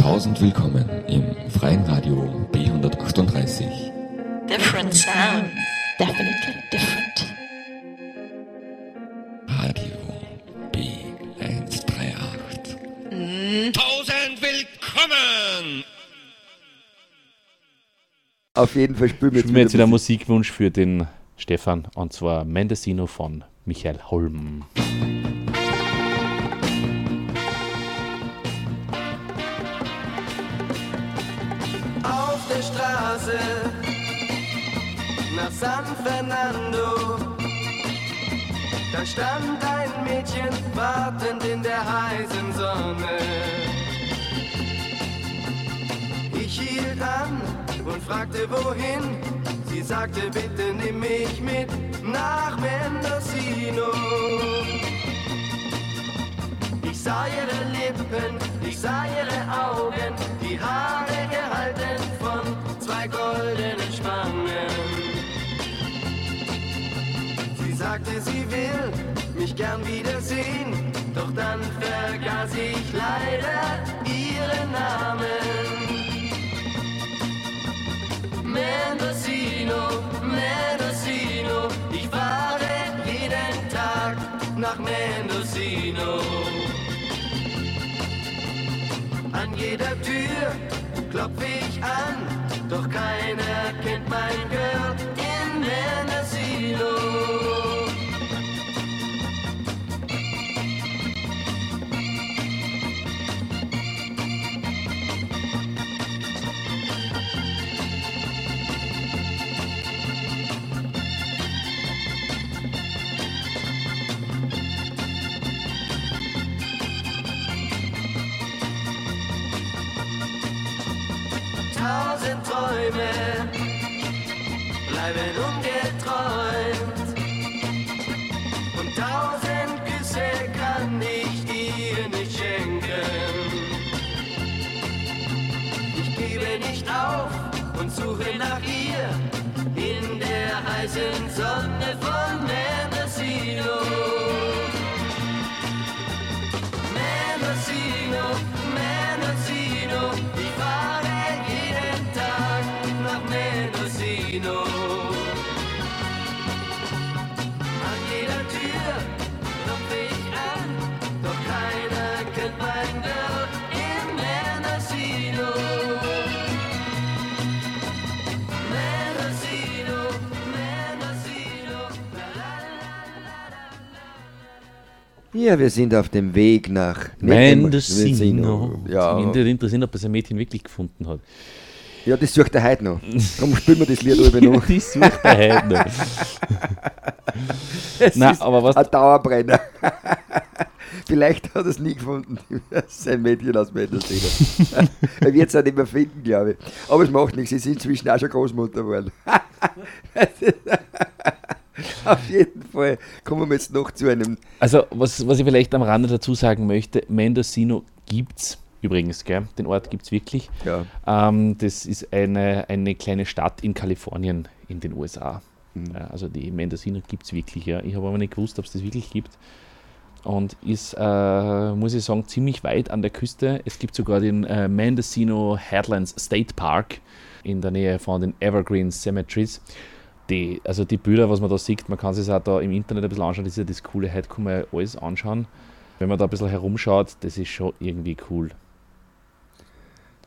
Tausend willkommen im freien Radio B138. Different sound. Definitely different. Radio B138. Tausend willkommen! Auf jeden Fall spielen wir Spielen wir jetzt wieder Musikwunsch für den Stefan und zwar Mendocino von Michael Holm. Nach San Fernando. Da stand ein Mädchen wartend in der heißen Sonne. Ich hielt an und fragte wohin. Sie sagte, bitte nimm mich mit nach Mendocino. Ich sah ihre Lippen, ich sah ihre Augen, die Haare gehalten von zwei goldenen Spangen. Sagte, sie will mich gern wiedersehen, doch dann vergaß ich leider ihren Namen. Mendocino, Mendocino, ich fahre jeden Tag nach Mendocino. An jeder Tür klopfe ich an, doch keiner kennt mein Girl Tausend Träume bleiben ungeträumt Ja, wir sind auf dem Weg nach Mendocino. Ja, Mich würde interessieren, ob das ein Mädchen wirklich gefunden hat. ja, das sucht er heute noch. Darum spielen wir das Lied über noch. Die sucht er heute noch. Es Nein, ist aber was- Ein Dauerbrenner. Vielleicht hat er es nie gefunden, sein Mädchen aus Mendocino. er wird es auch nicht mehr finden, glaube ich. Aber es macht nichts, sie sind inzwischen auch schon Großmutter geworden. Auf jeden Fall kommen wir jetzt noch zu einem Also, was, was ich vielleicht am Rande dazu sagen möchte, Mendocino gibt's übrigens, gell? den Ort gibt es wirklich. Ja. Ähm, das ist eine, eine kleine Stadt in Kalifornien in den USA. Mhm. Also die Mendocino gibt es wirklich, ja. Ich habe aber nicht gewusst, ob es das wirklich gibt. Und ist, äh, muss ich sagen, ziemlich weit an der Küste. Es gibt sogar den äh, Mendocino Headlands State Park in der Nähe von den Evergreen Cemeteries. Die, also die Bilder, was man da sieht, man kann sich auch da im Internet ein bisschen anschauen, das ist ja das Coole, heute kann man ja alles anschauen. Wenn man da ein bisschen herumschaut, das ist schon irgendwie cool.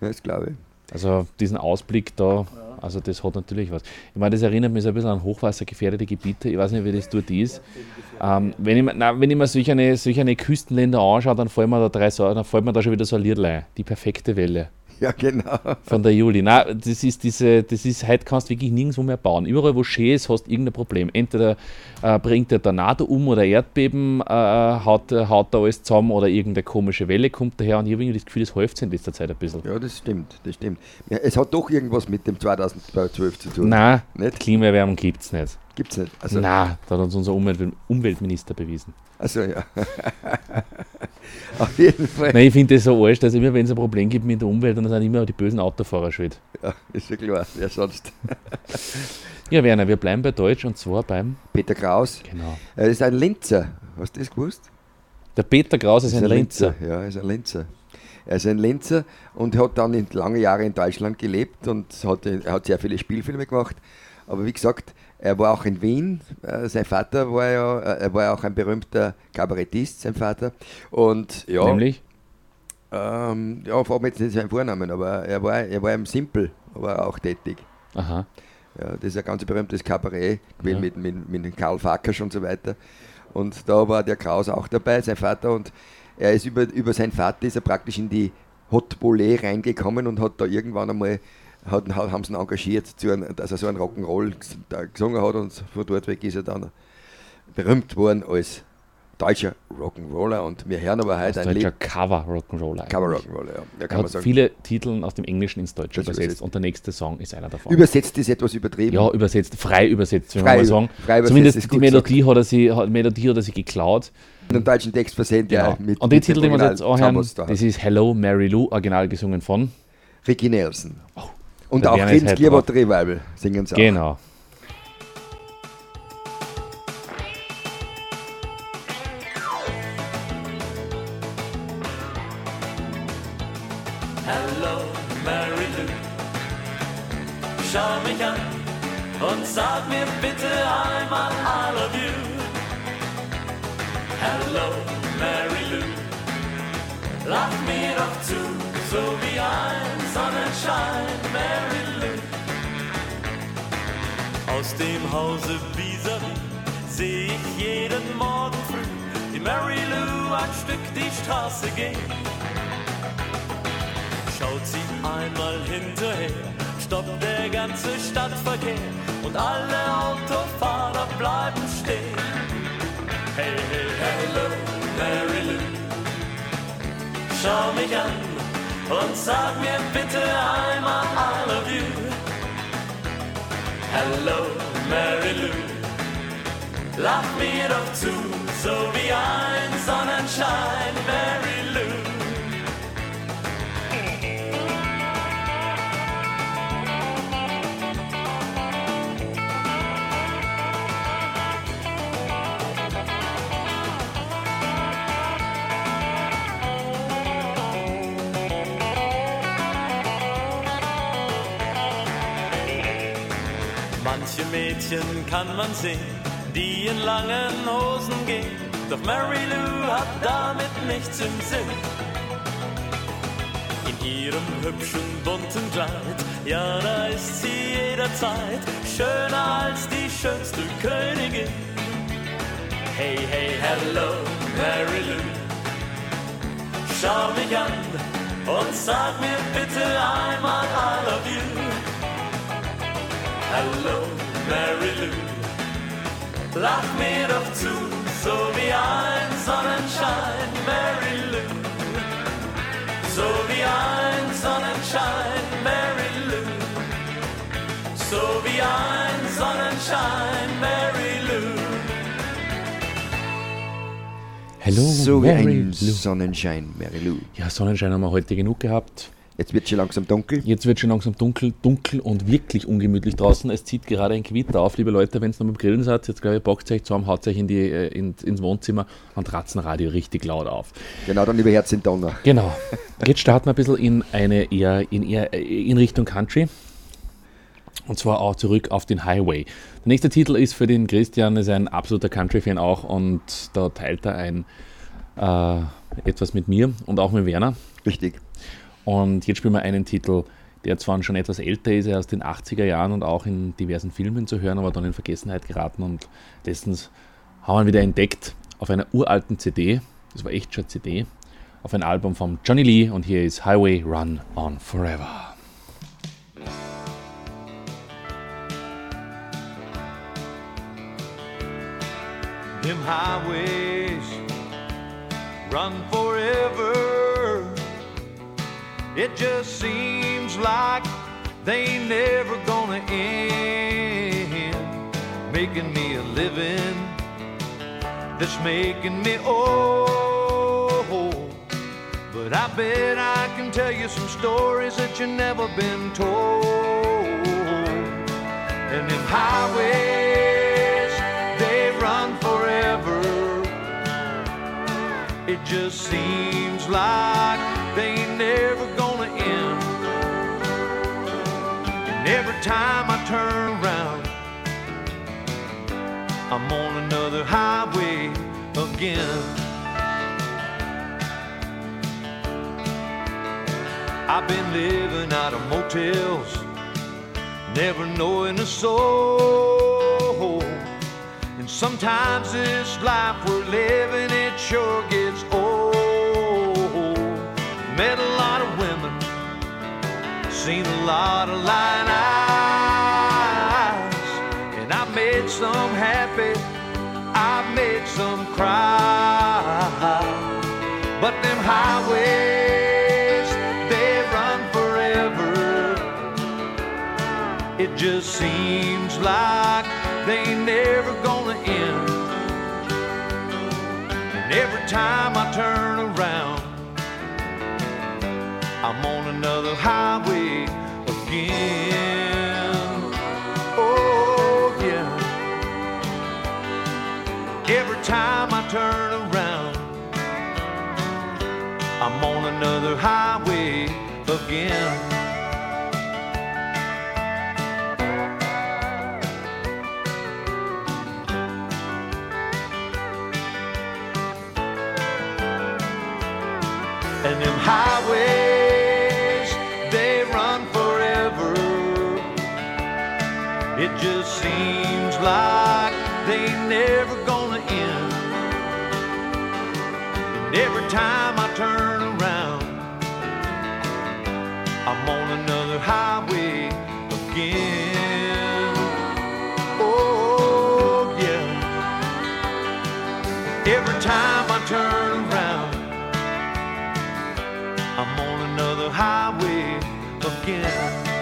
Ja, das glaube ich. Also diesen Ausblick da, also das hat natürlich was. Ich meine, das erinnert mich so ein bisschen an hochwassergefährdete Gebiete. Ich weiß nicht, wie das dort ist. Ähm, wenn, ich, mir- nein, wenn ich mir solche, eine, solche Küstenländer anschaue, dann fallen mir da drei dann fällt mir da schon wieder so ein Liedlein. Die perfekte Welle Ja, genau. von der Juli. Nein, das ist diese, das ist, heute kannst du wirklich nirgendwo mehr bauen. Überall, wo schön ist, hast du irgendein Problem. Entweder äh, bringt der Tornado um oder Erdbeben, äh, haut, haut da alles zusammen oder irgendeine komische Welle kommt daher und ich habe irgendwie das Gefühl, das häuft in letzter Zeit ein bisschen. Ja, das stimmt, das stimmt. Ja, es hat doch irgendwas mit dem 2012 zu tun. Nein, Nicht? Klimaerwärmung gibt es nicht. Gibt's nicht. Also, Nein, da hat uns unser Umwelt Umweltminister bewiesen. also ja. Auf jeden Fall. Nein, ich finde das so arsch, dass immer, wenn es ein Problem gibt mit der Umwelt, dann sind immer die bösen Autofahrer schuld. Ja, ist ja klar. Wer sonst? Ja, Werner, wir bleiben bei Deutsch und zwar beim. Peter Kraus. Genau. Er ist ein Linzer. Hast du das gewusst? Der Peter Kraus ist ein Linzer. Ja, er ist ein Linzer. Er ist ein Linzer und hat dann lange Jahre in Deutschland gelebt und hat, er hat sehr viele Spielfilme gemacht. Aber wie gesagt, er war auch in Wien. Äh, sein Vater war ja, äh, er war ja auch ein berühmter Kabarettist, sein Vater. Und ja, Nämlich? ähm, ja, vor allem jetzt nicht seinen Vornamen, aber er war, er war im Simple, war er auch tätig. Aha. Ja, das ist ein ganz berühmtes Kabarett Ja. mit, mit, mit Karl Farkasch und so weiter. Und da war der Kraus auch dabei, sein Vater. Und er ist über, über seinen Vater ist er praktisch in die Hot Bollet reingekommen und hat da irgendwann einmal, hat, haben sie ihn engagiert, zu einem, dass er so einen Rock'n'Roll gesungen hat und von dort weg ist er dann berühmt worden als deutscher Rock'n'Roller. Und wir hören aber heute Als ein deutscher Lied. Cover Rock'n'Roller. Cover. Rock'n'Roller, ja. Da Er kann man hat sagen. viele Titel aus dem Englischen ins Deutsche übersetzt übersetzt. und der nächste Song ist einer davon. Übersetzt ist etwas übertrieben. ja, übersetzt, frei übersetzt, wenn Frei- mal sagen. frei übersetzt Zumindest ist die Melodie hat, er sie, hat, Melodie hat er sie geklaut. einen deutschen Text versendet, Genau. ja. Mit, und den Titel, den wir jetzt Original anhören, das ist Hello Mary Lou, original gesungen von. Ricky Nelson. Und auch halt Clearwater Revival singen sie auch. Genau. Hello, Mary Lou. Schau mich an und sag mir bitte einmal I love you. Hello, Mary Lou. Lach mir doch zu, so wie ein Sonnenschein, Mary Lou. Aus dem Hause vis-à-vis seh ich jeden Morgen früh die Mary Lou ein Stück die Straße gehen. Schaut sie einmal hinterher, stoppt der ganze Stadtverkehr und alle Autofahrer bleiben stehen. Hey, hey, hello, Mary Lou. Schau mich an und sag mir bitte einmal I love you. Hello, Mary Lou. Lach mir doch zu, so wie ein Sonnenschein, Mary Manche Mädchen kann man sehen, die in langen Hosen gehen. Doch Mary Lou hat damit nichts im Sinn. In ihrem hübschen bunten Kleid, ja, da ist sie jederzeit schöner als die schönste Königin. Hey, hey, hello, Mary Lou. Schau mich an und sag mir bitte einmal I love you. Hello, Mary Lou. Lach mir doch zu, so wie ein Sonnenschein, Mary Lou. So wie ein Sonnenschein, Mary Lou. So wie ein Sonnenschein, Mary Lou. Hello So wie ein Lou. Sonnenschein, Mary Lou. Ja, Sonnenschein haben wir heute genug gehabt. Jetzt wird schon langsam dunkel. Jetzt wird schon langsam dunkel, dunkel und wirklich ungemütlich draußen. Es zieht gerade ein Gewitter auf, liebe Leute, wenn es noch beim Grillen seid. Jetzt glaube ich, packt euch zusammen, haut euch in die, äh, in, ins Wohnzimmer und Ratzenradio richtig laut auf. Genau, dann über Herz in Donner. Genau. Jetzt starten wir ein bisschen in eine eher in, eher, äh, in Richtung Country. Und zwar auch zurück auf den Highway. Der nächste Titel ist für den Christian, ist ein absoluter Country-Fan auch und da teilt er ein äh, etwas mit mir und auch mit Werner. Richtig. Und jetzt spielen wir einen Titel, der zwar schon etwas älter ist, er aus den 80er Jahren und auch in diversen Filmen zu hören, aber dann in Vergessenheit geraten und letztens haben wir ihn wieder entdeckt auf einer uralten CD, das war echt schon CD, auf ein Album von Johnny Lee und hier ist Highway Run On Forever. Them highways run forever. It just seems like they never gonna end. Making me a living that's making me old. But I bet I can tell you some stories that you never been told. And them highways, they run forever. It just seems like they time I turn around, I'm on another highway again. I've been living out of motels, never knowing a soul. And sometimes this life we're living, it sure gets old. Met a lot of women, seen a lot of light eyes. Highways, they run forever. It just seems like they never gonna end. And every time I turn around, I'm on another highway again. Oh, yeah. Every time I turn around, I'm on another highway again. And them highways, they run forever. It just seems like they never gonna end. And every time turn around, I'm on another highway again.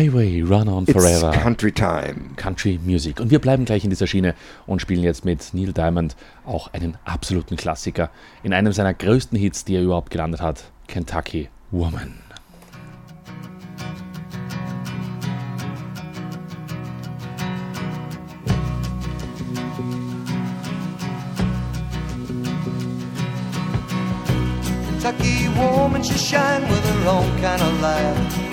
Highway Run On It's Forever. Country Time. Country Music. Und wir bleiben gleich in dieser Schiene und spielen jetzt mit Neil Diamond auch einen absoluten Klassiker in einem seiner größten Hits, die er überhaupt gelandet hat: Kentucky Woman. Kentucky woman, she shine with her own kind of light.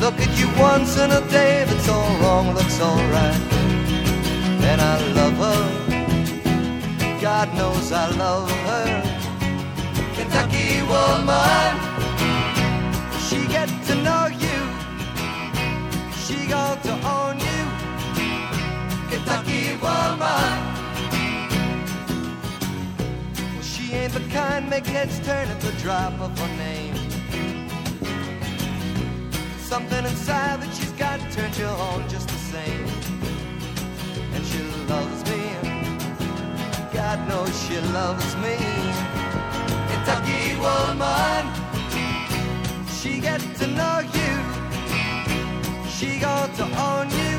Look at you once in a day, that's all wrong, looks all right. And I love her, God knows I love her. Kentucky woman, she get to know you, she got to own you. Kentucky woman. Well, she ain't the kind make heads turn at the drop of her name. Something inside that she's got turns you on just the same. And she loves me. God knows she loves me. Kentucky woman, she get to know you. She got to own you.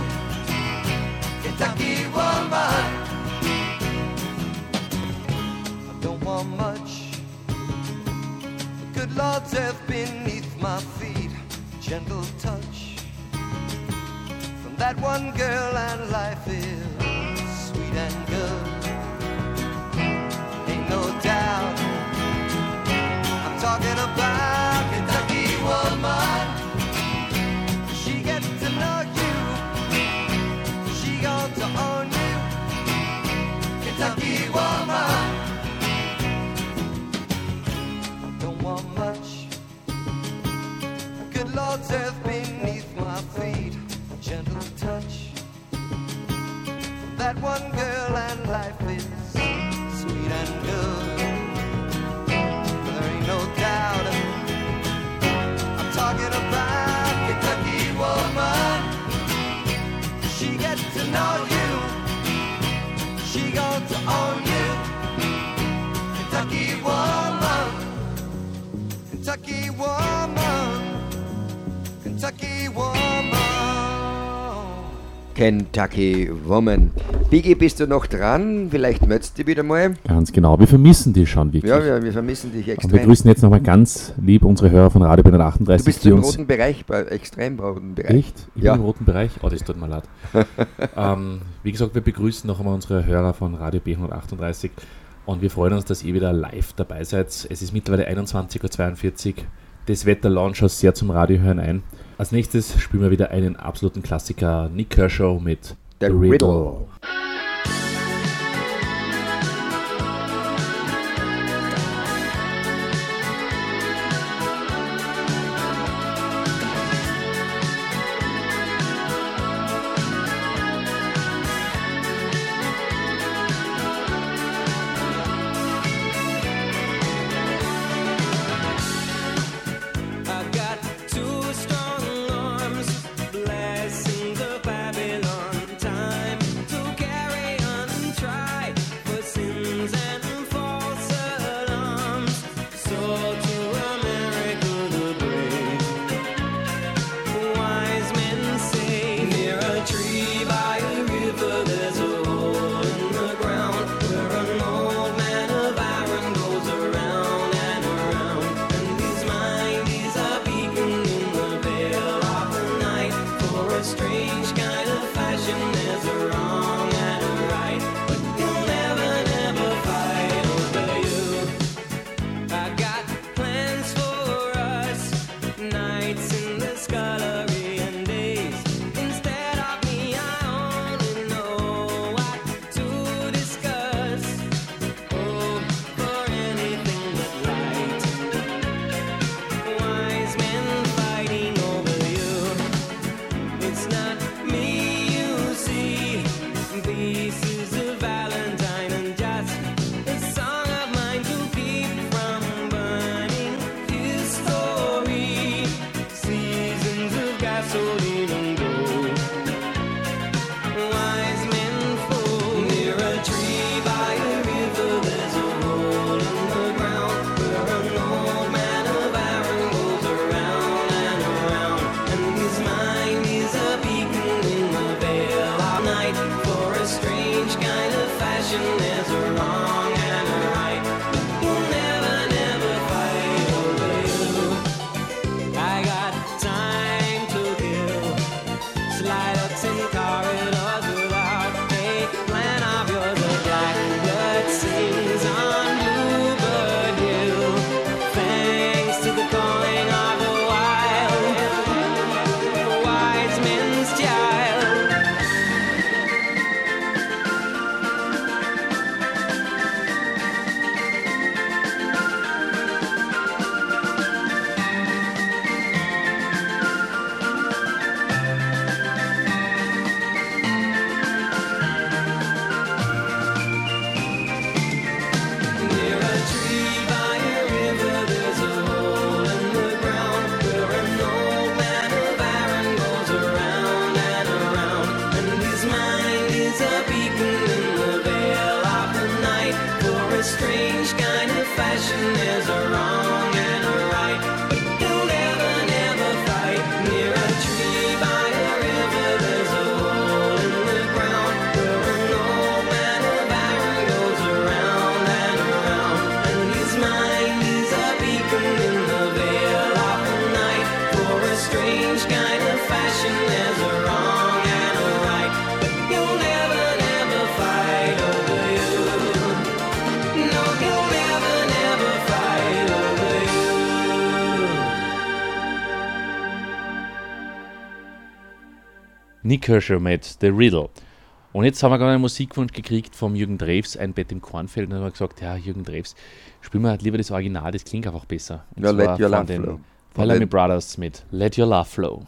Kentucky woman. I don't want much. The good Lord's earth beneath my feet. Gentle touch from that one girl, and life is sweet and good. Ain't no doubt. I'm talking about That one girl and life is sweet and good. There ain't no doubt. I'm talking about Kentucky woman. She gets to know you. She got to own you. Kentucky woman. Kentucky woman, Kentucky woman. Kentucky Woman. Biggie, bist du noch dran? Vielleicht möchtest du wieder mal. Ganz genau. Wir vermissen dich schon wirklich. Ja, wir, wir vermissen dich extrem. Und wir grüßen jetzt nochmal ganz lieb unsere Hörer von Radio 38. Du bist im roten Bereich, extrem roten Bereich. Echt? Ich ja. bin im roten Bereich? Oh, das tut mir leid. ähm, wie gesagt, wir begrüßen noch einmal unsere Hörer von Radio B138 und wir freuen uns, dass ihr wieder live dabei seid. Es ist mittlerweile 21.42 Uhr. Das Wetter launcht schon sehr zum Radiohören ein. Als nächstes spielen wir wieder einen absoluten Klassiker, Nick Kershaw mit The, The Riddle. Riddle. Nick Kershaw mit The Riddle. Und jetzt haben wir gerade einen Musikwunsch gekriegt vom Jürgen Drews, ein Bett im Kornfeld. Und dann haben wir gesagt, ja, Jürgen Drews, spielen wir halt lieber das Original, das klingt einfach besser. Und ja, Let Your Love Flow. Von Bellamy Brothers mit Let Your Love Flow.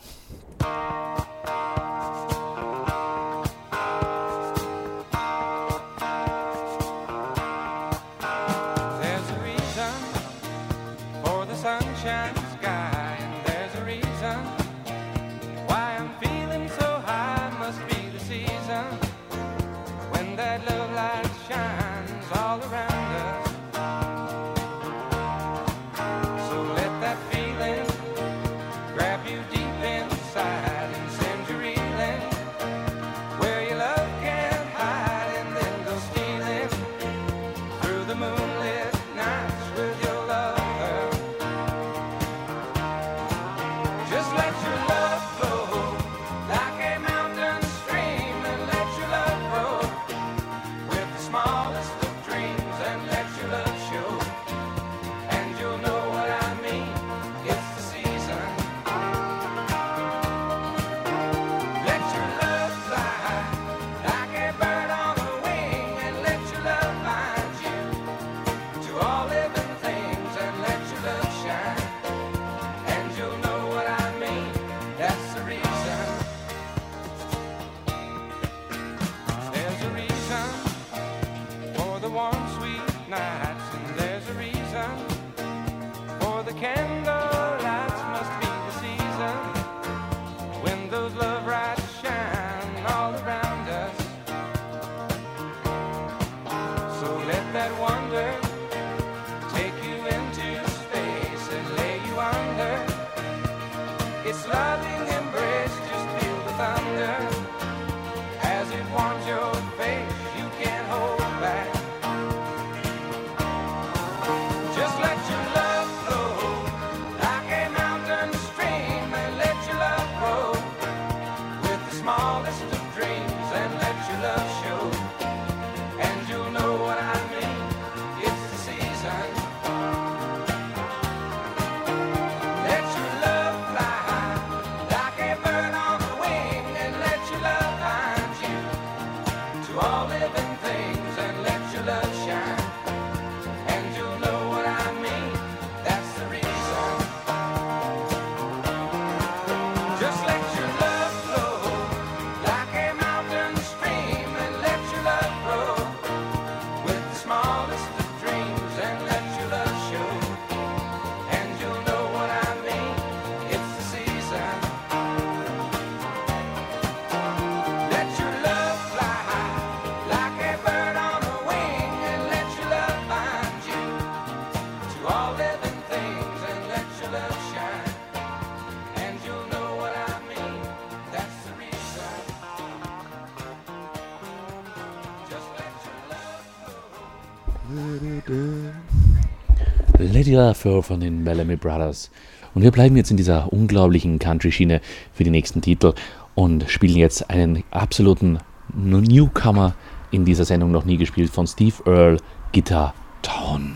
Lafleur von den Bellamy Brothers. Und wir bleiben jetzt in dieser unglaublichen Country-Schiene für die nächsten Titel und spielen jetzt einen absoluten Newcomer in dieser Sendung noch nie gespielt von Steve Earle, Guitar Town.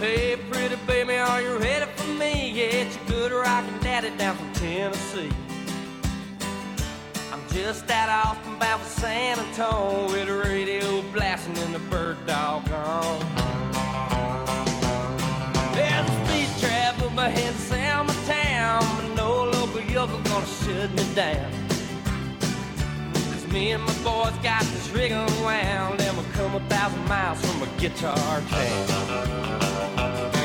Hey, pretty baby, are you ready for me? Yeah, it's your good rockin' daddy down from Tennessee. Just out Austin bound for San Antonio with the radio blasting and the bird dog on. There's a speed trap up ahead of Selma Town, but no local yokel gonna shut me down. 'Cause me and my boys got this rig unwound, and we'll come a thousand miles from a guitar town.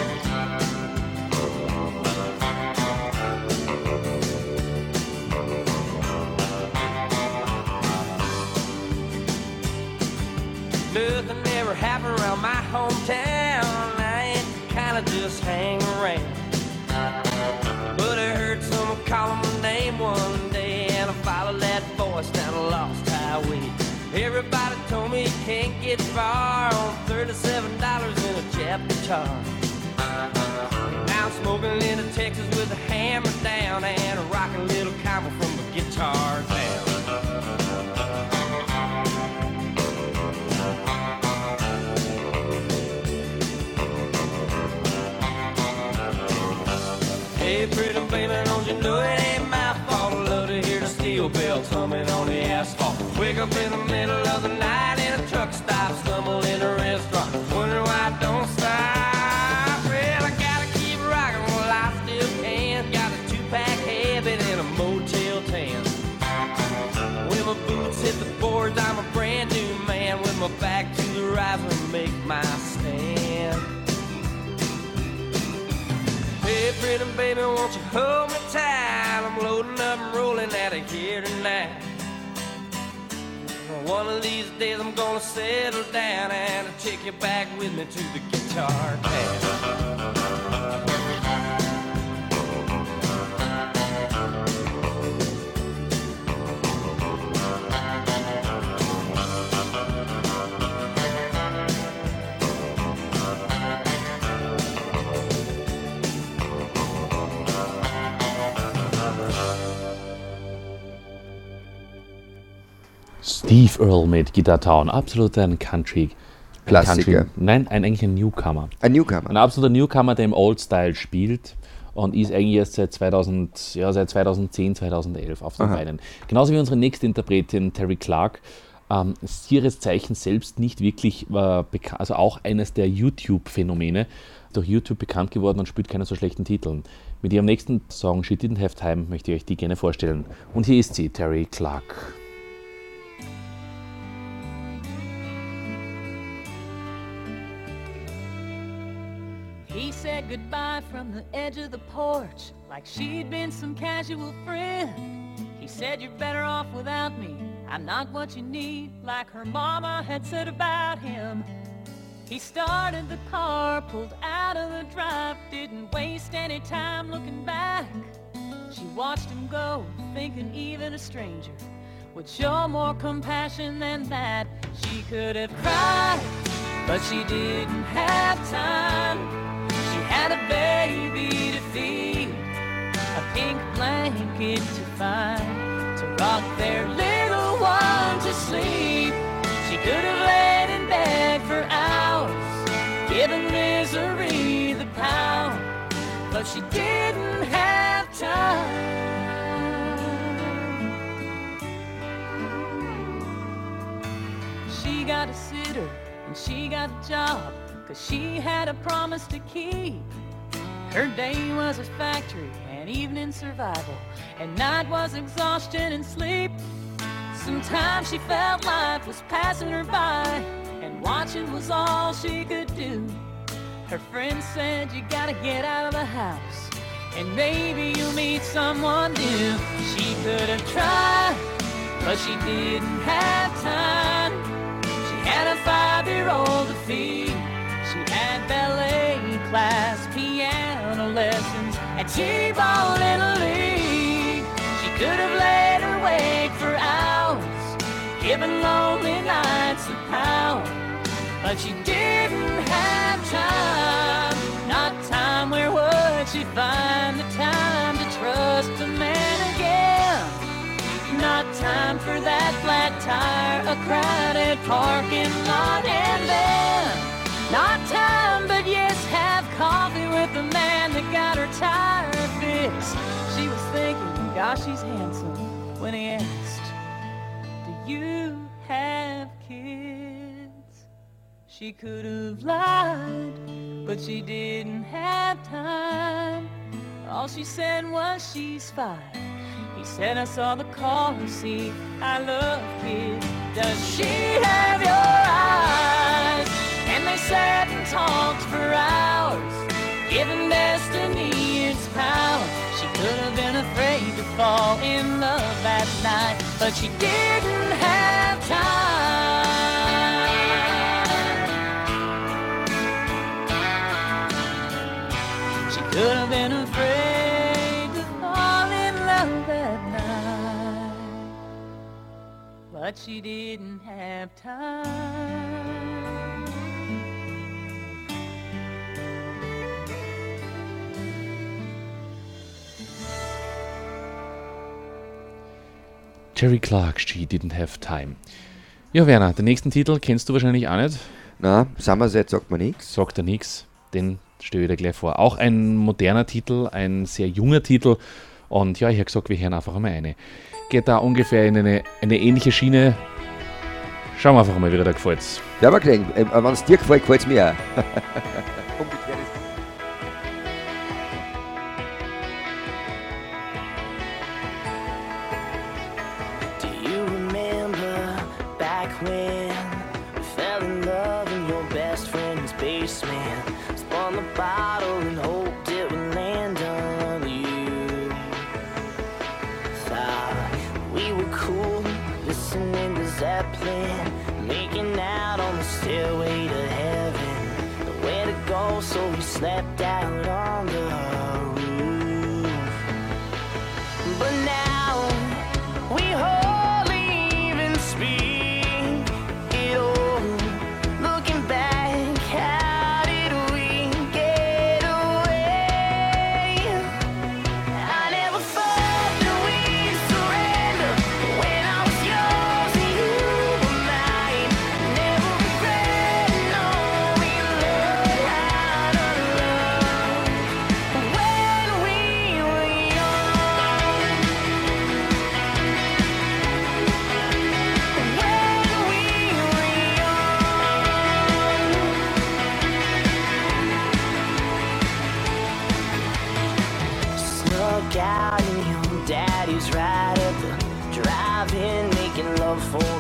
Nothing ever happened around my hometown. I ain't kind of just hang around. But I heard someone calling my name one day, and I followed that voice down a lost highway. Everybody told me you can't get far on thirty-seven dollars in a Jap guitar. Now I'm smoking into Texas with a hammer down and a rocking little combo from Wake up in the middle of the night in a truck stop, stumble in a restaurant, wonder why I don't stop. Well, I gotta keep rocking while I still can. Got a two-pack habit and a Motel 10. When my boots hit the boards, I'm a brand new man with my back to the riser, make my stand. Hey, pretty baby, won't you hold me tight? I'm loading up and rolling out of here tonight. One of these days I'm gonna settle down and I'll take you back with me to the guitar town. Steve Earle mit Guitar Town. Absolut ein Country. Klassiker. Country, nein, ein, eigentlich ein Newcomer. Ein Newcomer. Ein absoluter Newcomer, der im Old Style spielt und ist eigentlich erst seit, 2000, ja, seit 2010, 2011 auf den. Beinen. Genauso wie unsere nächste Interpretin Terry Clark. Ähm, ist ihres Zeichen selbst nicht wirklich äh, bekannt, also auch eines der YouTube-Phänomene, durch YouTube bekannt geworden und spielt keine so schlechten Titeln. Mit ihrem nächsten Song She Didn't Have Time möchte ich euch die gerne vorstellen. Und hier ist sie, Terry Clark. Goodbye from the edge of the porch like she'd been some casual friend. He said, You're better off without me. I'm not what you need, like her mama had said about him. He started the car, pulled out of the drive, didn't waste any time looking back. She watched him go, thinking even a stranger would show more compassion than that. She could have cried, but she didn't have time. Had a baby to feed, a pink blanket to find, to rock their little one to sleep. She could have laid in bed for hours, given misery the power, but she didn't have time. She got a sitter and she got a job, cause she had a promise to keep. Her day was a factory and evening survival, and night was exhaustion and sleep. Sometimes she felt life was passing her by, and watching was all she could do. Her friend said, You gotta get out of the house, and maybe you'll meet someone new. She could have tried, but she didn't have time. She had a five year old to feed, ballet class, piano lessons, and T ball in a league. She could have laid awake for hours, given lonely nights the power, but she didn't have time. Not time where would she find the time to trust a man again? Not time for that flat tire, a crowded parking lot, and then not time, but yes, have coffee with the man that got her tire fixed. She was thinking, gosh, he's handsome when he asked, Do you have kids? She could have lied, but she didn't have time. All she said was she's fine. He said I saw the car seat. I love kids. Does she have your eyes? They sat and talked for hours, giving destiny its power. She could have been afraid to fall in love that night, but she didn't have time. She could have been afraid to fall in love that night, but she didn't have time. Jerry Clark, She Didn't Have Time. Ja, Werner, den nächsten Titel kennst du wahrscheinlich auch nicht. Na, Somerset sagt mir nichts. Sagt er nichts. Den stelle ich dir gleich vor. Auch ein moderner Titel, ein sehr junger Titel. Und ja, ich habe gesagt, wir hören einfach einmal eine. Geht da ungefähr in eine, eine ähnliche Schiene. Schauen wir einfach mal, wie dir da gefällt. Ja, aber gesehen, äh, wenn es dir gefällt, gefällt es mir auch.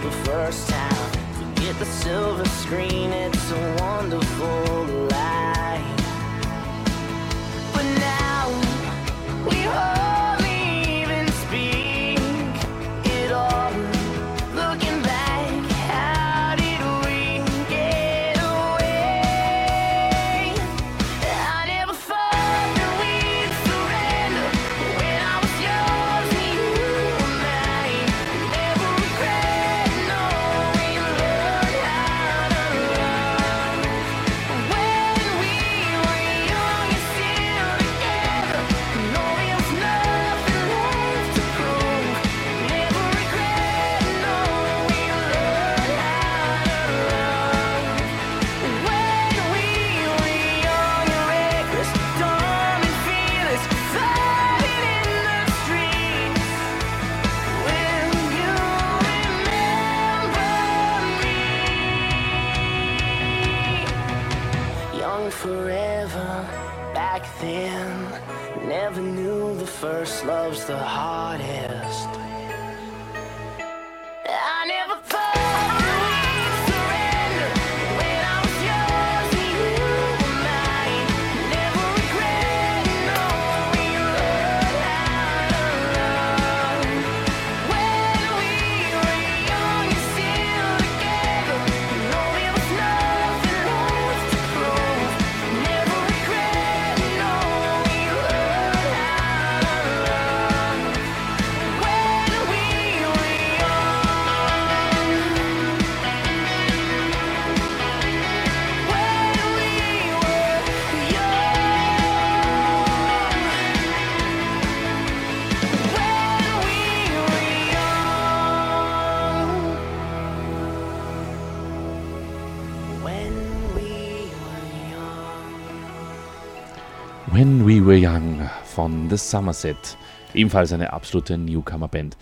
the first time. Forget the silver screen, it's a wonderful life. The hardest. Von The Somerset. Ebenfalls eine absolute Newcomer-Band.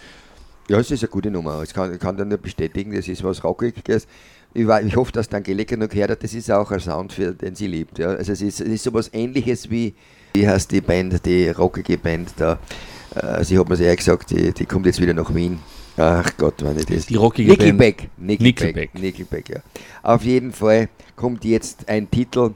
Ja, es ist eine gute Nummer. Ich kann, ich kann dir nur bestätigen, das ist was Rockiges. Ich, ich hoffe, dass die Angelika noch gehört hat, das ist auch ein Sound, für den sie liebt. Ja. Also es ist, es ist sowas ähnliches wie, wie heißt die Band, die rockige Band da. Äh, sie hat mir sehr gesagt, die, die kommt jetzt wieder nach Wien. Ach Gott, ich das. Die rockige Nickelback. Band. Nickelback. Nickelback. Nickelback, ja. Auf jeden Fall kommt jetzt ein Titel,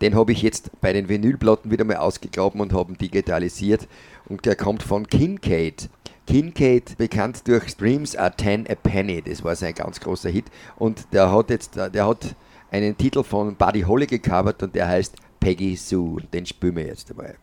den habe ich jetzt bei den Vinylplatten wieder mal ausgegraben und habe ihn digitalisiert. Und der kommt von Kincaid. Kincaid, bekannt durch Streams are 10 a Penny, das war sein ganz großer Hit. Und der hat jetzt, der hat einen Titel von Buddy Holly gecovert und der heißt Peggy Sue. Den spielen wir jetzt einmal.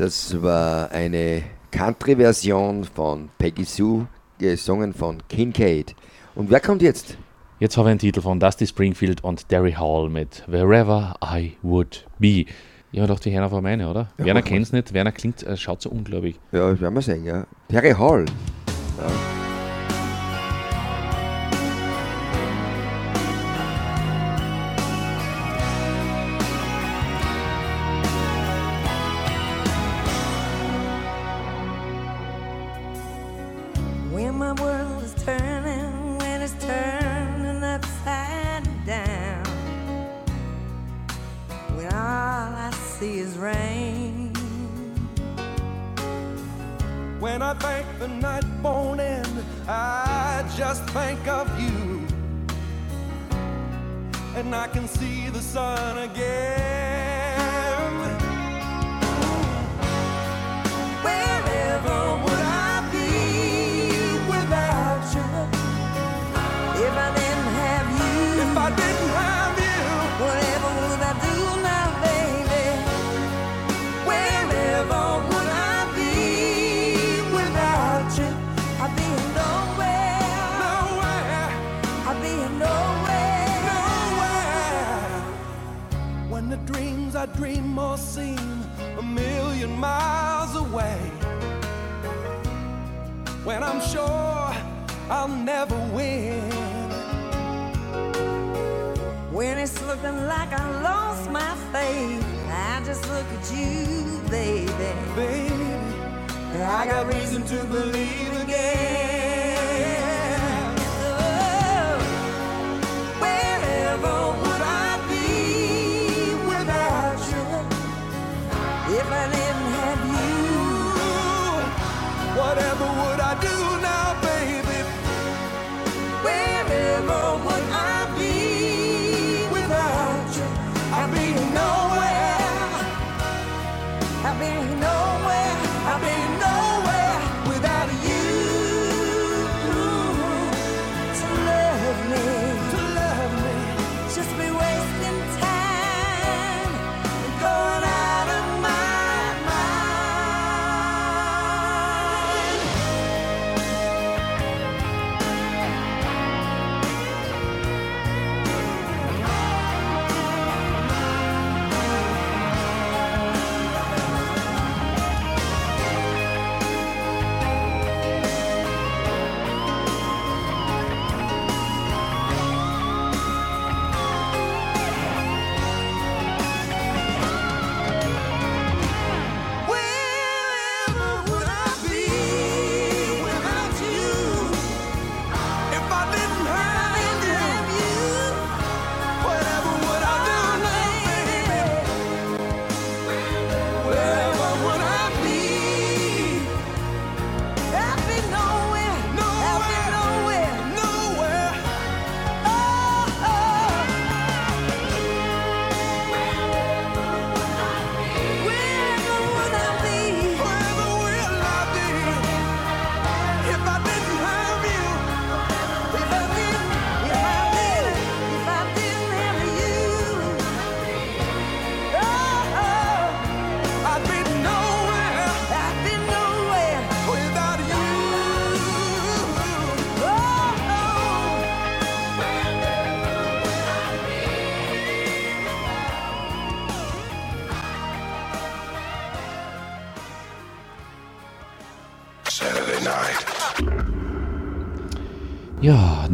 Das war eine Country-Version von Peggy Sue, gesungen von Kincaid. Und wer kommt jetzt? Jetzt habe ich einen Titel von Dusty Springfield und Derry Hall mit Wherever I Would Be. Ja, doch die Herren von meine, oder? Ja, Werner es nicht. Werner klingt, äh, schaut so unglaublich. Ja, das werden wir sehen, ja. Terry Hall. Ja.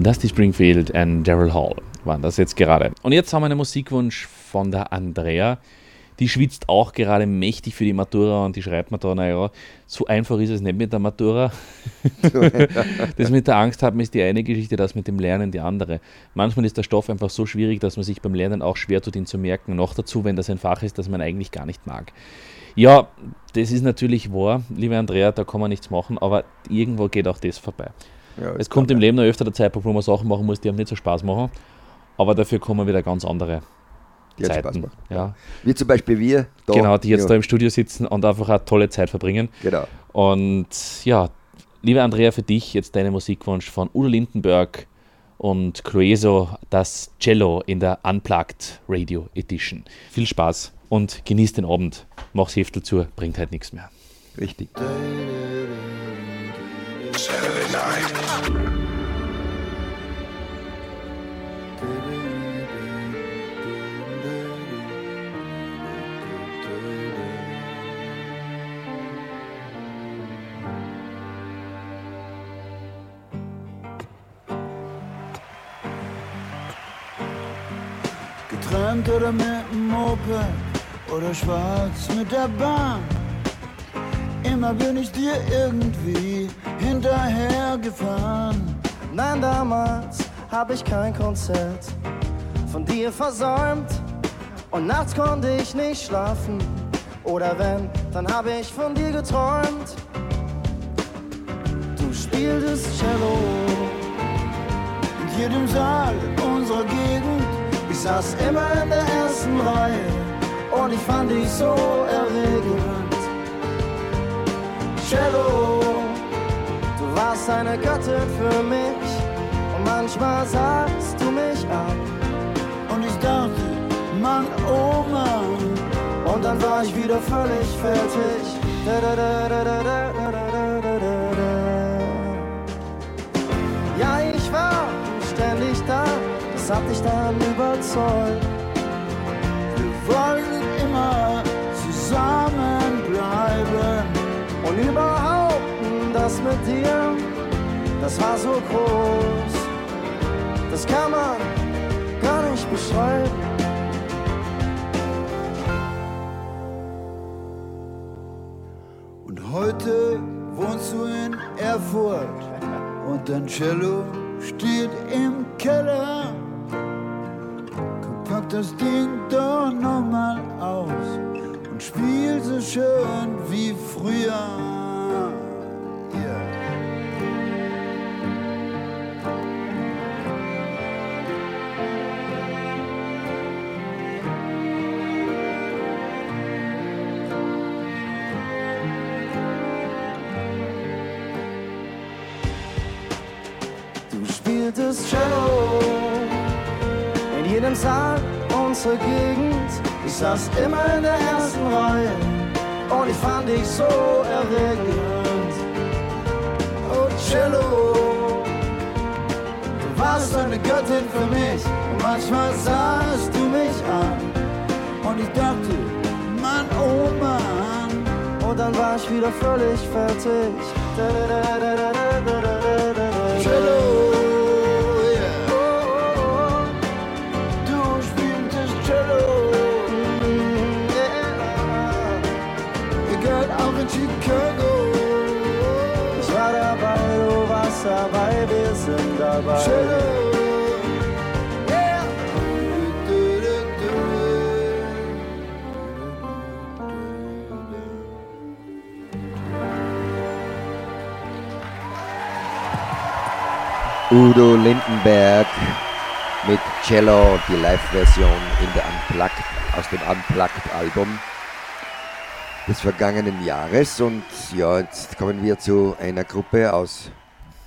Dusty Springfield und Daryl Hall waren das jetzt gerade. Und jetzt haben wir einen Musikwunsch von der Andrea. Die schwitzt auch gerade mächtig für die Matura und die schreibt mir da, naja, so einfach ist es nicht mit der Matura. das mit der Angst haben ist die eine Geschichte, das mit dem Lernen die andere. Manchmal ist der Stoff einfach so schwierig, dass man sich beim Lernen auch schwer tut, ihn zu merken. Noch dazu, wenn das ein Fach ist, das man eigentlich gar nicht mag. Ja, das ist natürlich wahr, liebe Andrea, da kann man nichts machen, aber irgendwo geht auch das vorbei. Ja, Es kommt im Leben noch öfter der Zeitpunkt, wo man Sachen machen muss, die einem nicht so Spaß machen, aber dafür kommen wieder ganz andere Die hat Spaß Zeiten. gemacht. Ja. Wie zum Beispiel wir. Da, Genau, die jetzt ja, da im Studio sitzen und einfach eine tolle Zeit verbringen. Genau. Und ja, liebe Andrea, für dich jetzt deine Musikwunsch von Udo Lindenberg und Clueso, das Cello in der Unplugged Radio Edition. Viel Spaß und genieß den Abend. Mach's Heftel zu, bringt halt nichts mehr. Richtig. Saturday oder mit dem Moped oder schwarz mit der Bahn. Immer bin ich dir irgendwie hinterhergefahren. Nein, damals hab ich kein Konzert von dir versäumt und nachts konnte ich nicht schlafen, Oder wenn, dann hab ich von dir geträumt. Du spieltest Cello in jedem Saal unserer Gegend. Ich saß immer in der ersten Reihe und ich fand dich so erregend. Cello, du warst eine Göttin für mich und manchmal sahst du mich an. Und ich dachte, Mann, oh Mann. Und dann war ich wieder völlig fertig. Da, da, da, da, da, da, da, da. Ja, ich war ständig da, das hat dich dann überzeugt. Wir wollten immer zusammenbleiben. Und überhaupt das mit dir, das war so groß. Das kann man gar nicht beschreiben. Und heute wohnst du in Erfurt und dein Cello steht im Keller. Das Ding und spiel so schön wie früher. Du spieltest Cello in jedem Saal unserer Gegend. Ich saß immer in der ersten Reihe und ich fand dich so erregend. Oh Cello, du warst eine Göttin für mich. Und manchmal sahst du mich an und ich dachte, Mann, oh Mann. Und dann war ich wieder völlig fertig. Da, da, da, Chicago. Ich war dabei, du warst dabei, wir sind dabei. Yeah. Udo Lindenberg mit Cello, die Live-Version in der Unplugged, aus dem Unplugged-Album des vergangenen Jahres. Und ja, jetzt kommen wir zu einer Gruppe aus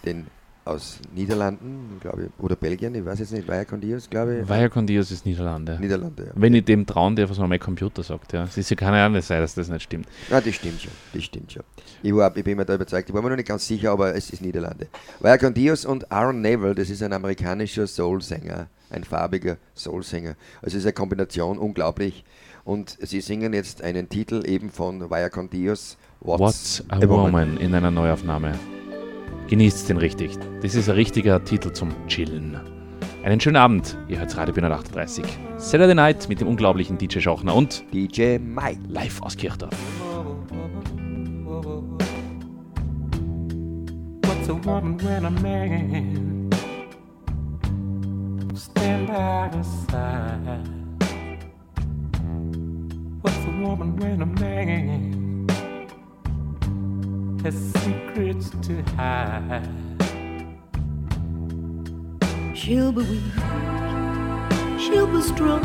den aus Niederlanden, glaube ich, oder Belgien, ich weiß jetzt nicht, Vaya con Dios, glaube ich. Vaya con Dios ist Niederlande. Niederlande, ja. Wenn ich dem trauen darf, was man mein Computer sagt. Ja. Es ist ja keine Ahnung sein, dass das nicht stimmt. Ja, das stimmt schon, das stimmt schon. Ich, war, ich bin mir da überzeugt, ich war mir noch nicht ganz sicher, aber es ist Niederlande. Vaya con Dios und Aaron Neville, das ist ein amerikanischer Soul-Sänger, ein farbiger Soul-Sänger. Also es ist eine Kombination, unglaublich. Und sie singen jetzt einen Titel eben von Vaya con Dios, What's a Woman in einer Neuaufnahme. Genießt den richtig. Das ist ein richtiger Titel zum Chillen. Einen schönen Abend. Ihr hört Radio 438. Saturday Night mit dem unglaublichen DJ Schauchner und DJ Mike. Live aus Kirchdorf. What's a woman when a man stand by her side? What's a woman when a man has secrets to hide? She'll be weak, she'll be strong,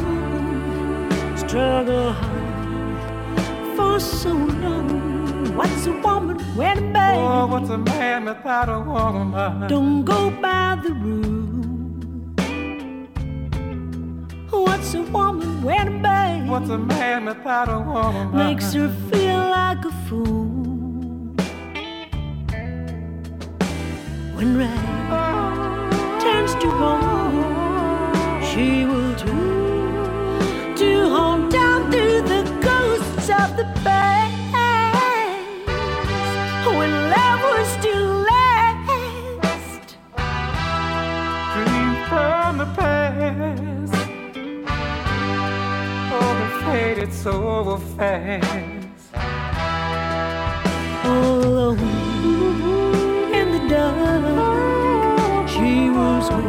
struggle hard for so long. What's a woman when a man Oh, what's a man without a woman? don't go by the rule? What's a woman when a man What's a man without a woman? makes her feel like a fool? When right turns to wrong, so fast. all alone in the dark, she was with.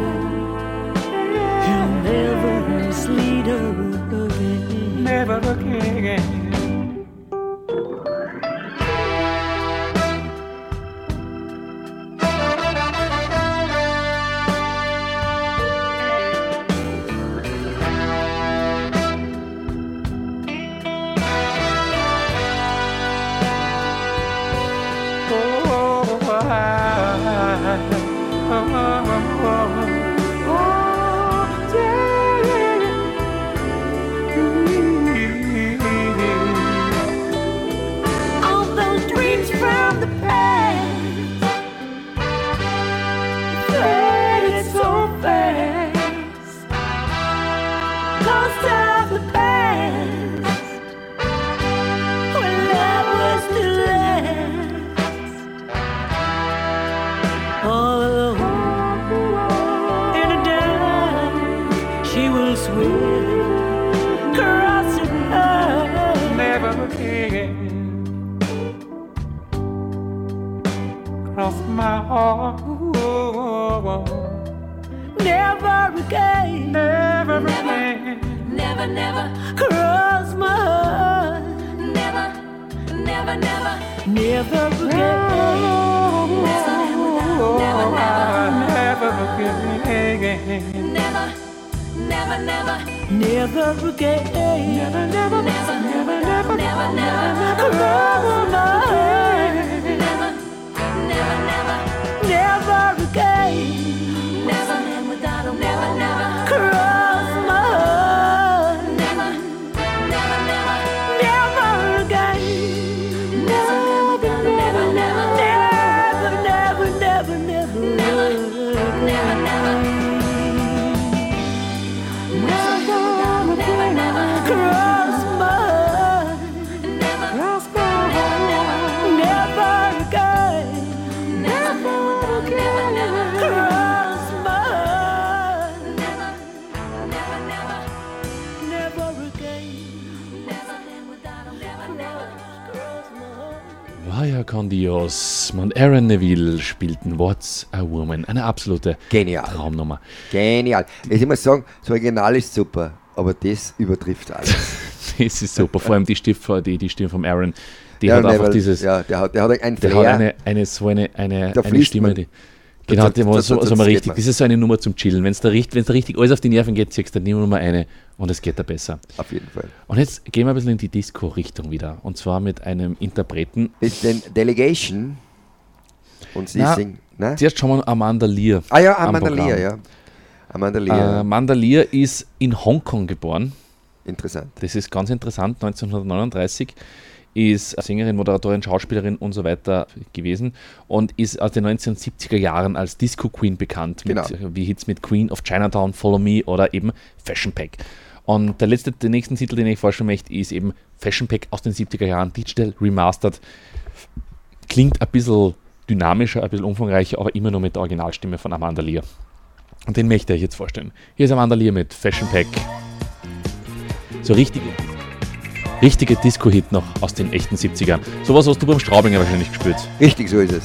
He'll never mislead her again. Never again. My heart. Never again. Cross my arm never again. Never, never, Cross my heart. never, never, never, Never again. Never, never again. never, never, never, Never again. Never, never, never, never, never, never, never, Cross my heart. never, never, never, Never again. Con Dios und Aaron Neville spielten What's a Woman. Eine absolute Genial. Traumnummer. Genial. Ich muss sagen, das Original ist super, aber das übertrifft alles. Das ist super. Vor allem die Stimme, die, die Stimme von Aaron. Die Ja, hat einfach Neville, dieses. Ja, der hat, der hat ein Der Flair. hat eine, eine so eine, eine, eine Stimme, man. die. Genau, Da- die da- war da- so, da- so das mal richtig. man. Das ist so eine Nummer zum Chillen. Wenn es da, richt- wenn's da richtig alles auf die Nerven geht, ziehst du die Nummer eine und es geht da besser. Auf jeden Fall. Und jetzt gehen wir ein bisschen in die Disco-Richtung wieder. Und zwar mit einem Interpreten. Ist denn Delegation und sie Na, singt. Ne? Zuerst schauen wir Amanda Lear. Ah ja, am Amanda. Lear, ja. Amanda Äh, Lear. Amanda Lear ist in Hongkong geboren. Interessant. Das ist ganz interessant. 1939 ist Sängerin, Moderatorin, Schauspielerin und so weiter gewesen und ist aus den 1970er Jahren als Disco Queen bekannt, mit, Genau. wie Hits mit Queen of Chinatown, Follow Me oder eben Fashion Pack. Und der letzte, den nächsten Titel, den ich vorstellen möchte, ist eben Fashion Pack aus den 70er Jahren, Digital Remastered. Klingt ein bisschen dynamischer, ein bisschen umfangreicher, aber immer nur mit der Originalstimme von Amanda Lear. Und den möchte ich euch jetzt vorstellen. Hier ist Amanda Lear mit Fashion Pack. So richtige, richtige Disco-Hit noch aus den echten 70ern. Sowas hast du beim Straubinger wahrscheinlich gespielt. Richtig, so ist es.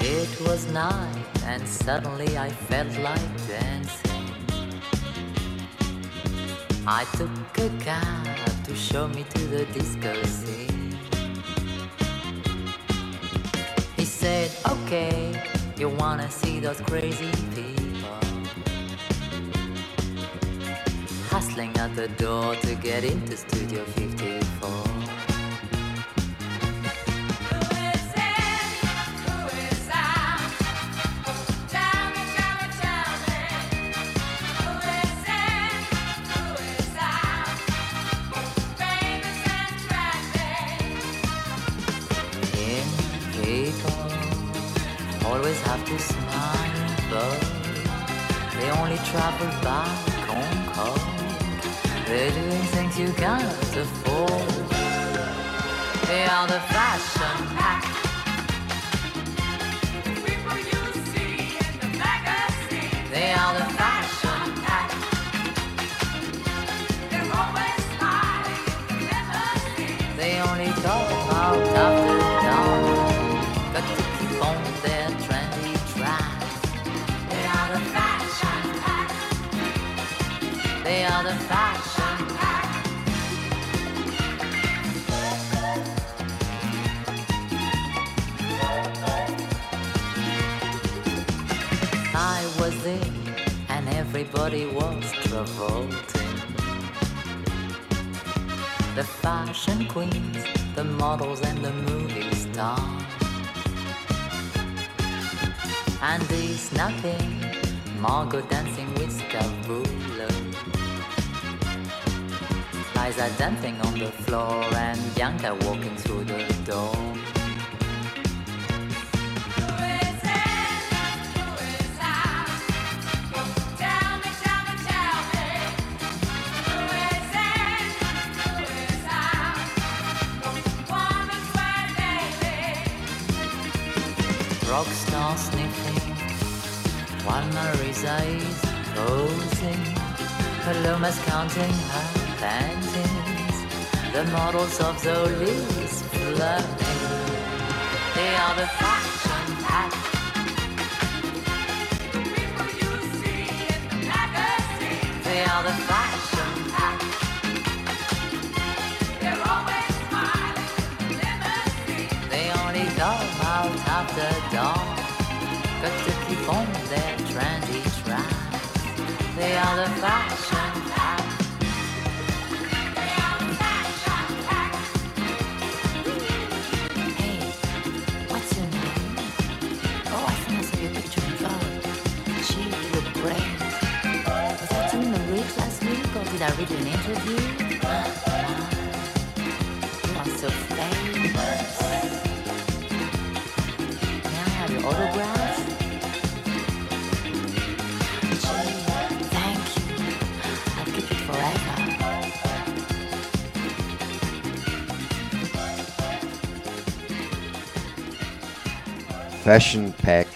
It was night and suddenly I felt like dancing. I took a cab to show me to the disco scene. He said, okay, you wanna see those crazy people hustling at the door to get into Studio 54. In people always have to smile, but they only travel by Concord. They're doing things you can't afford. They are the fashion pack. They are the fashion pack. They only talk about after and everybody was revolting. the fashion queens, the models, and the movie stars. Andy snapping, Margot dancing with Scavula. Liza dancing on the floor, and Bianca walking through the door. Marisa is posing. Paloma's counting her panties. The models of Zoli's flirting. They are the fashion pack. People you see in the magazine. They are the fashion pack. They only go out after dawn. Got to keep on their trendy tracks. They are the fashion pack. Hey, what's your name? Oh, I think I saw your picture in Vogue. Gee, you great. Was that you in the Ritz last week, or did I read an interview? You are so famous. May I have your autograph? Fashion Pack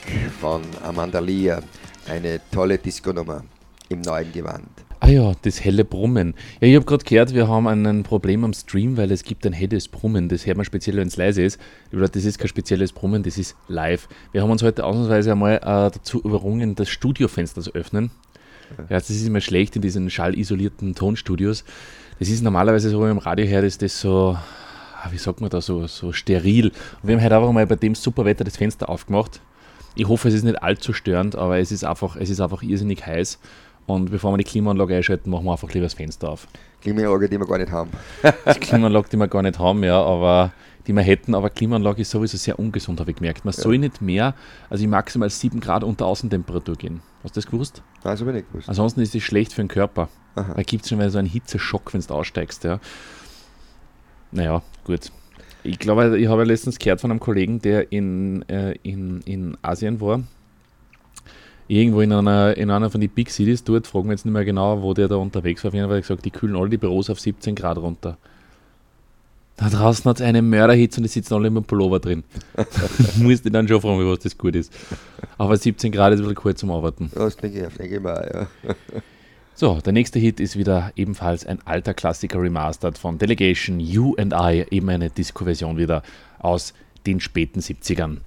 von Amanda Lear. Eine tolle Disco-Nummer im neuen Gewand. Ah ja, das helle Brummen. Ja, ich habe gerade gehört, wir haben ein Problem am Stream, weil es gibt ein helles Brummen. Das hört man speziell, wenn es leise ist. Aber das ist kein spezielles Brummen, das ist live. Wir haben uns heute ausnahmsweise einmal äh, dazu überrungen, das Studiofenster zu öffnen. Ja, das ist immer schlecht in diesen schallisolierten Tonstudios. Das ist normalerweise so, wenn man im Radio hört, ist das so, wie sagt man da, so, so steril. Und wir haben heute einfach mal bei dem super Wetter das Fenster aufgemacht. Ich hoffe, es ist nicht allzu störend, aber es ist einfach, es ist einfach irrsinnig heiß. Und bevor wir die Klimaanlage einschalten, machen wir einfach lieber das Fenster auf. Klimaanlage, die wir gar nicht haben. Die Klimaanlage, die wir gar nicht haben, ja, aber die wir hätten, aber Klimaanlage ist sowieso sehr ungesund, habe ich gemerkt. Man soll nicht mehr, also maximal 7 Grad unter Außentemperatur gehen. Hast du das gewusst? Nein, das habe ich nicht gewusst. Ansonsten ist es schlecht für den Körper. Aha. Da gibt es schon mal so einen Hitzeschock, wenn du aussteigst. Ja. Naja, gut. Ich glaube, ich habe letztens gehört von einem Kollegen, der in, äh, in, in Asien war. Irgendwo in einer, in einer von den Big Cities dort, fragen wir jetzt nicht mehr genau, wo der da unterwegs war. Auf jeden Fall gesagt, die kühlen alle die Büros auf 17 Grad runter. Da draußen hat es eine Mörderhitze und die sitzen alle mit dem Pullover drin. Musst du dann schon fragen, wie was das gut ist. Aber 17 Grad ist ein bisschen kalt zum Arbeiten. Das denke ich, denke ich mal, ja. So, der nächste Hit ist wieder ebenfalls ein alter Klassiker remastered von Delegation, You and I, eben eine Disco-Version wieder aus den späten 70ern.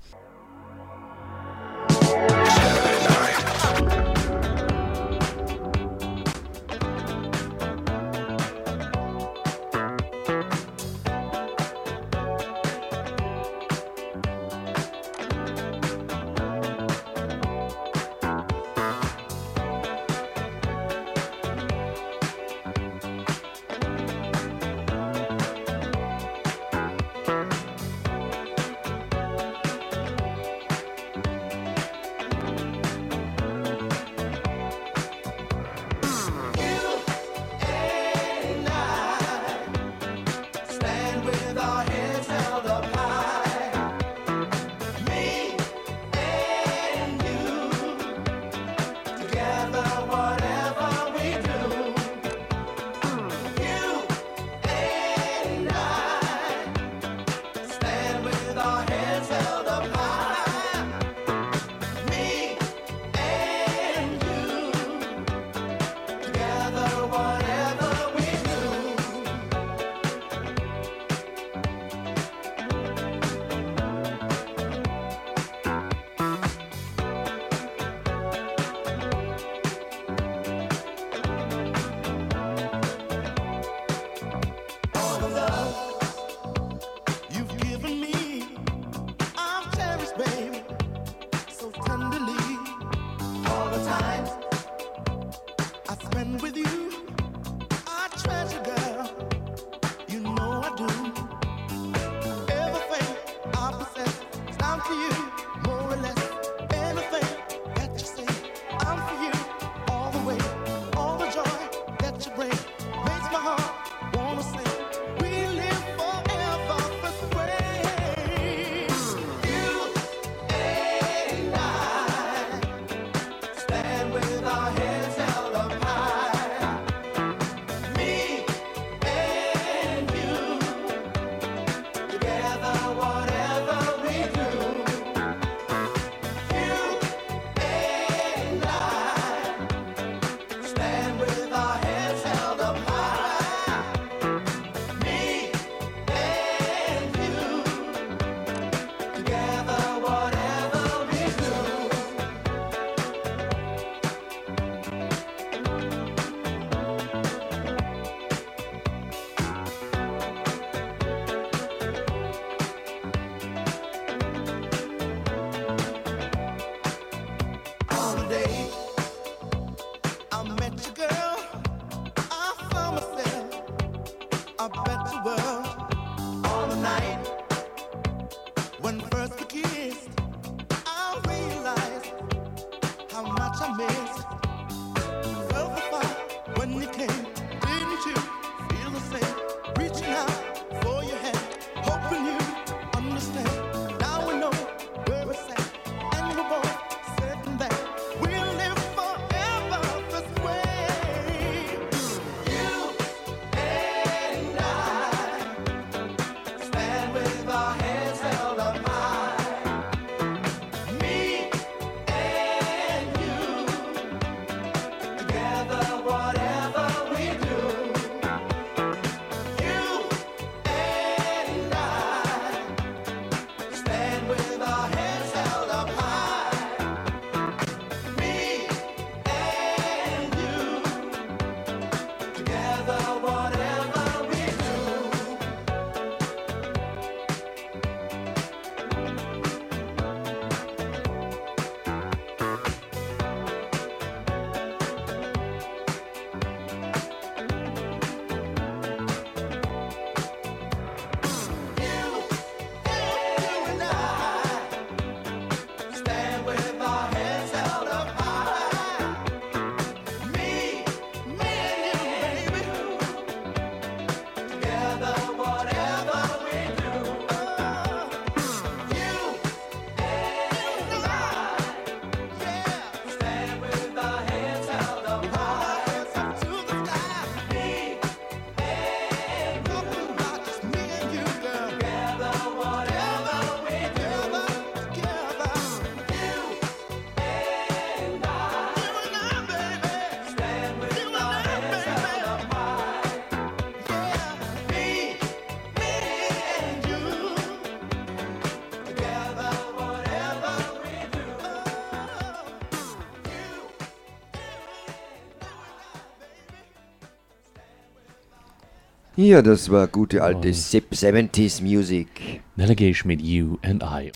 Ja, das war gute alte oh. 70s Music. Delegation mit You and I.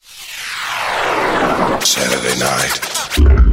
Saturday night.